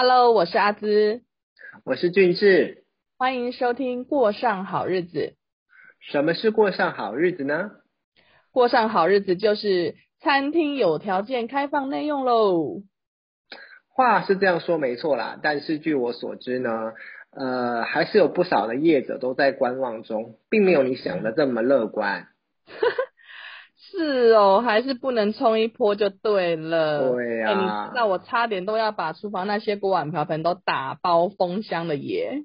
Hello，我是阿姿，我是俊志，欢迎收听《过上好日子》。什么是过上好日子呢？过上好日子就是餐厅有条件开放内用喽。话是这样说没错啦，但是据我所知呢，呃，还是有不少的业者都在观望中，并没有你想的这么乐观。是哦，还是不能冲一波就对了。对呀、哎你知道我差点都要把厨房那些锅碗瓢盆都打包封箱了耶。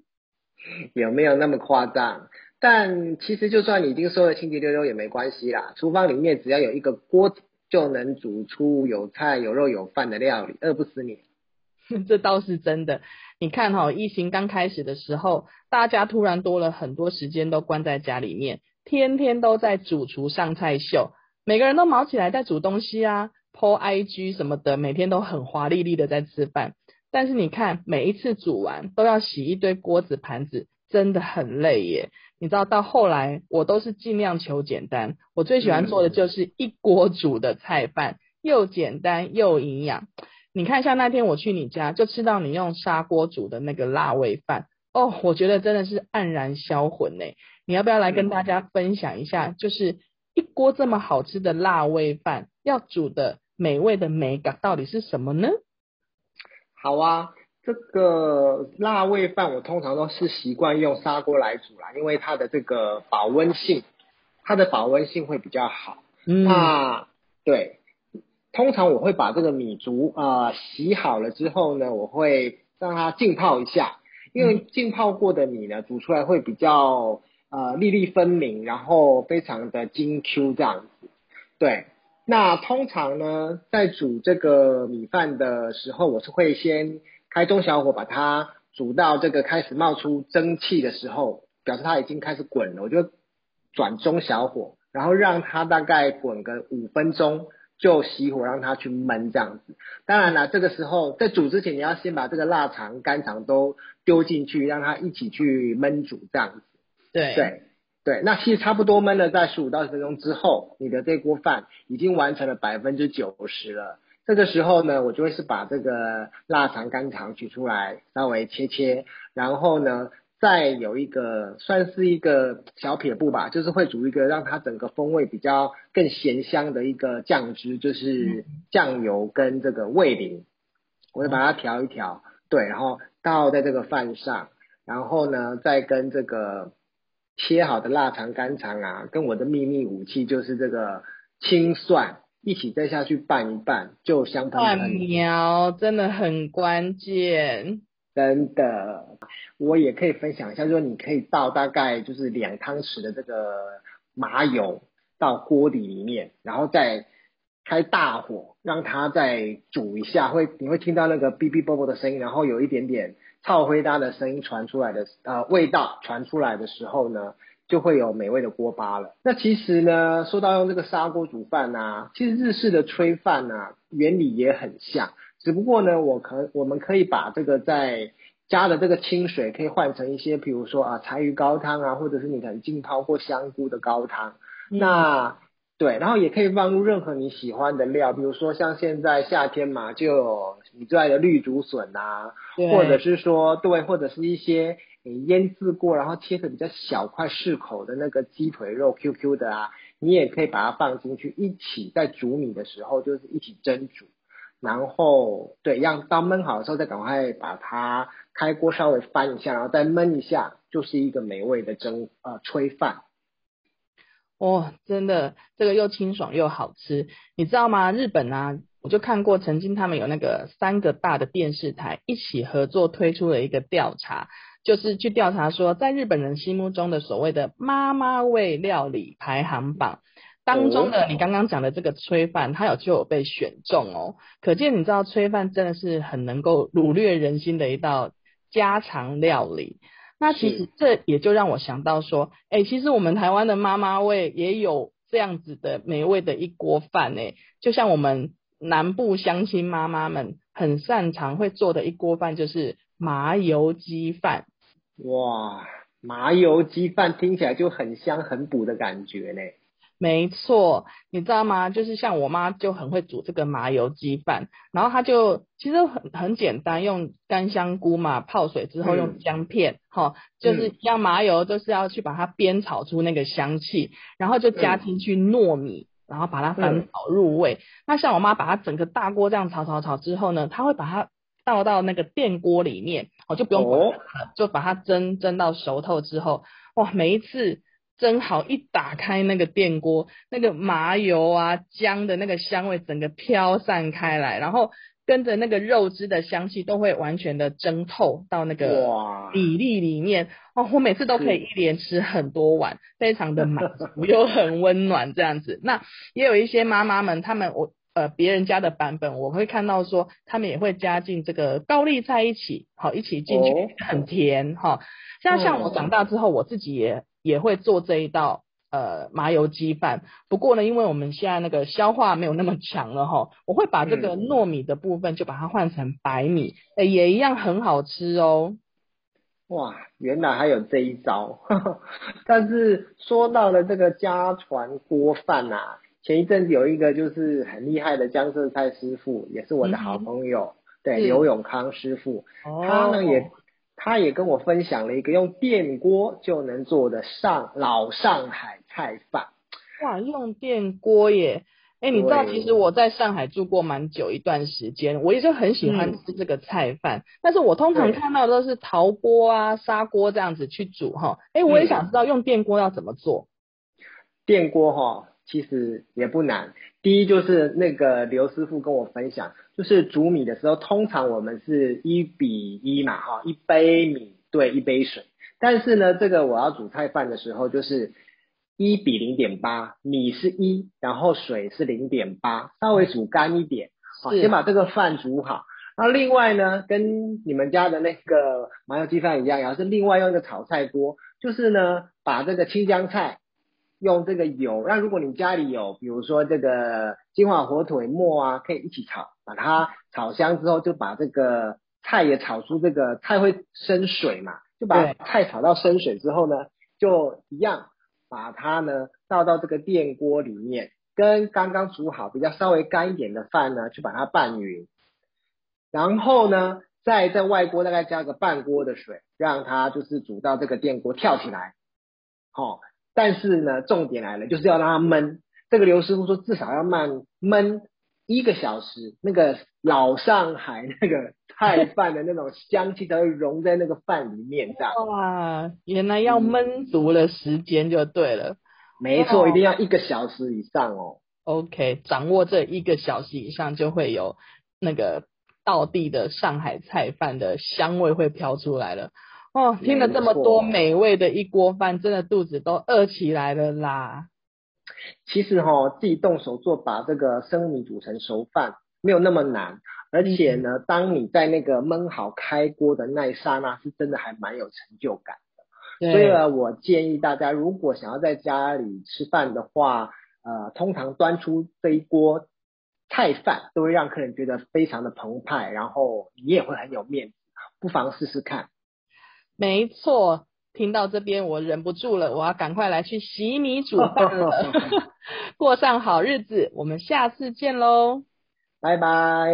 有没有那么夸张？但其实就算你已经收了清洁溜溜也没关系啦，厨房里面只要有一个锅子，就能煮出有菜有肉有饭的料理，饿不死你。这倒是真的。你看哈、疫情刚开始的时候，大家突然多了很多时间都关在家里面，天天都在主厨上菜秀，每个人都忙起来在煮东西啊，po IG 什么的，每天都很华丽丽的在吃饭。但是你看，每一次煮完都要洗一堆锅子盘子，真的很累耶。你知道，到后来我都是尽量求简单，我最喜欢做的就是一锅煮的菜饭，又简单又营养。你看，像那天我去你家，就吃到你用砂锅煮的那个辣味饭，哦，我觉得真的是黯然销魂呢。你要不要来跟大家分享一下，就是一锅这么好吃的辣味饭，要煮的美味的美感到底是什么呢？好啊，这个辣味饭我通常都是习惯用砂锅来煮啦，因为它的这个保温性，它的保温性会比较好。嗯那对，通常我会把这个米竹啊、呃洗好了之后呢，我会让它浸泡一下，因为浸泡过的米呢，煮出来会比较呃粒粒分明，然后非常的精 Q 这样子。对，那通常呢，在煮这个米饭的时候，我是会先开中小火把它煮到这个开始冒出蒸汽的时候，表示它已经开始滚了，我就转中小火，然后让它大概滚个五分钟，就熄火让它去焖这样子。当然了，这个时候在煮之前，你要先把这个腊肠、肝肠都丢进去，让它一起去焖煮这样子。对对对，那其实差不多焖了在十五到十分钟之后，你的这锅饭已经完成了百分之九十了。这个时候呢，我就会是把这个腊肠、肝肠取出来，稍微切切，然后呢，再有一个算是一个小撇步吧，就是会煮一个让它整个风味比较更咸香的一个酱汁，就是酱油跟这个味淋，我会把它调一调，对，然后倒在这个饭上，然后呢，再跟这个切好的腊肠、干肠啊，跟我的秘密武器就是这个青蒜一起再下去拌一拌，就香喷蒜喷。苗真的很关键。真的，我也可以分享一下，就是你可以倒大概就是两汤匙的这个麻油到锅底里面，然后再开大火让它再煮一下，会你会听到那个哔哔啵啵的声音，然后有一点点超灰搭的声音传出来的呃味道传出来的时候呢，就会有美味的锅巴了。那其实呢，说到用这个砂锅煮饭啊，其实日式的炊饭啊，原理也很像。只不过呢，我可我们可以把这个在加的这个清水，可以换成一些，比如说啊柴鱼高汤啊，或者是你可能浸泡过香菇的高汤。那对，然后也可以放入任何你喜欢的料，比如说像现在夏天嘛，就有你最爱的绿竹笋啊，或者是说对，或者是一些你腌制过，然后切的比较小块适口的那个鸡腿肉 QQ 的啊，你也可以把它放进去，一起在煮米的时候就是一起蒸煮。然后对，让到焖好的时候再赶快把它开锅稍微翻一下，然后再焖一下，就是一个美味的蒸呃炊饭。哦，真的，这个又清爽又好吃，你知道吗？日本啊，我就看过，曾经他们有那个三个大的电视台一起合作推出了一个调查，就是去调查说，在日本人心目中的所谓的妈妈味料理排行榜当中的，你刚刚讲的这个炊饭，它有就有被选中哦，可见你知道炊饭真的是很能够掳掠人心的一道家常料理。那其实是这也就让我想到说，哎、其实我们台湾的妈妈味也有这样子的美味的一锅饭哎，就像我们南部乡亲妈妈们很擅长会做的一锅饭，就是麻油鸡饭。哇，麻油鸡饭听起来就很香很补的感觉呢。没错，你知道吗？就是像我妈就很会煮这个麻油鸡饭，然后她就其实很很简单，用干香菇嘛泡水之后用姜片，哈，就是一样麻油就是要去把它煸炒出那个香气，然后就加进去糯米，然后把它翻炒入味。那像我妈把它整个大锅这样炒炒炒之后呢，她会把它倒到那个电锅里面，哦就不用管它，就把它蒸蒸到熟透之后，哇，每一次。蒸好一打开那个电锅，那个麻油啊姜的那个香味整个飘散开来，然后跟着那个肉汁的香气都会完全的蒸透到那个比例里面哦，我每次都可以一连吃很多碗，非常的 满足又很温暖这样子。那也有一些妈妈们，她们我呃别人家的版本，我会看到说他们也会加进这个高丽菜一起，好一起进去，很甜哈。像像我长大之后，我自己也。也会做这一道呃麻油鸡饭，不过呢，因为我们现在那个消化没有那么强了哈，我会把这个糯米的部分就把它换成白米，哎，也一样很好吃哦。哇，原来还有这一招！但是说到了这个家传锅饭呐，前一阵子有一个就是很厉害的江浙菜师傅，也是我的好朋友，对刘永康师傅，他呢也。他也跟我分享了一个用电锅就能做的上老上海菜饭。哇，用电锅耶！哎，你知道其实我在上海住过蛮久一段时间，我也就很喜欢吃这个菜饭。但是我通常看到都是陶锅啊、砂锅这样子去煮哈。哎，我也想知道用电锅要怎么做。电锅哈。其实也不难，第一就是那个刘师傅跟我分享，就是煮米的时候，通常我们是一比一嘛，哈，一杯米对一杯水。但是呢，这个我要煮菜饭的时候，就是一比零点八，米是一，然后水是零点八，稍微煮干一点，好，先把这个饭煮好。那另外呢，跟你们家的那个麻油鸡饭一样，也是另外用一个炒菜锅，就是呢，把这个青江菜。用这个油，那如果你家里有，比如说这个金华火腿末啊，可以一起炒，把它炒香之后，就把这个菜也炒出这个菜会生水嘛，就把菜炒到生水之后呢，就一样把它呢倒到这个电锅里面，跟刚刚煮好比较稍微干一点的饭呢，去把它拌匀，然后呢再在外锅大概加个半锅的水，让它就是煮到这个电锅跳起来，好。但是呢，重点来了，就是要让它焖。这个刘师傅说，至少要慢焖一个小时，那个老上海那个菜饭的那种香气才会融在那个饭里面。这样哇，原来要焖足了时间就对了。没错，一定要一个小时以上哦。OK，掌握这一个小时以上，就会有那个道地的上海菜饭的香味会飘出来了。哦，听了这么多美味的一锅饭，真的肚子都饿起来了啦。其实哈，自己动手做，把这个生米煮成熟饭，没有那么难。而且呢，当你在那个焖好开锅的那一刹那，是真的还蛮有成就感的。所以呢，我建议大家，如果想要在家里吃饭的话，呃，通常端出这一锅菜饭，都会让客人觉得非常的澎湃，然后你也会很有面子。不妨试试看。没错，听到这边我忍不住了，我要赶快来去洗米煮饭了，过上好日子。我们下次见喽，拜拜。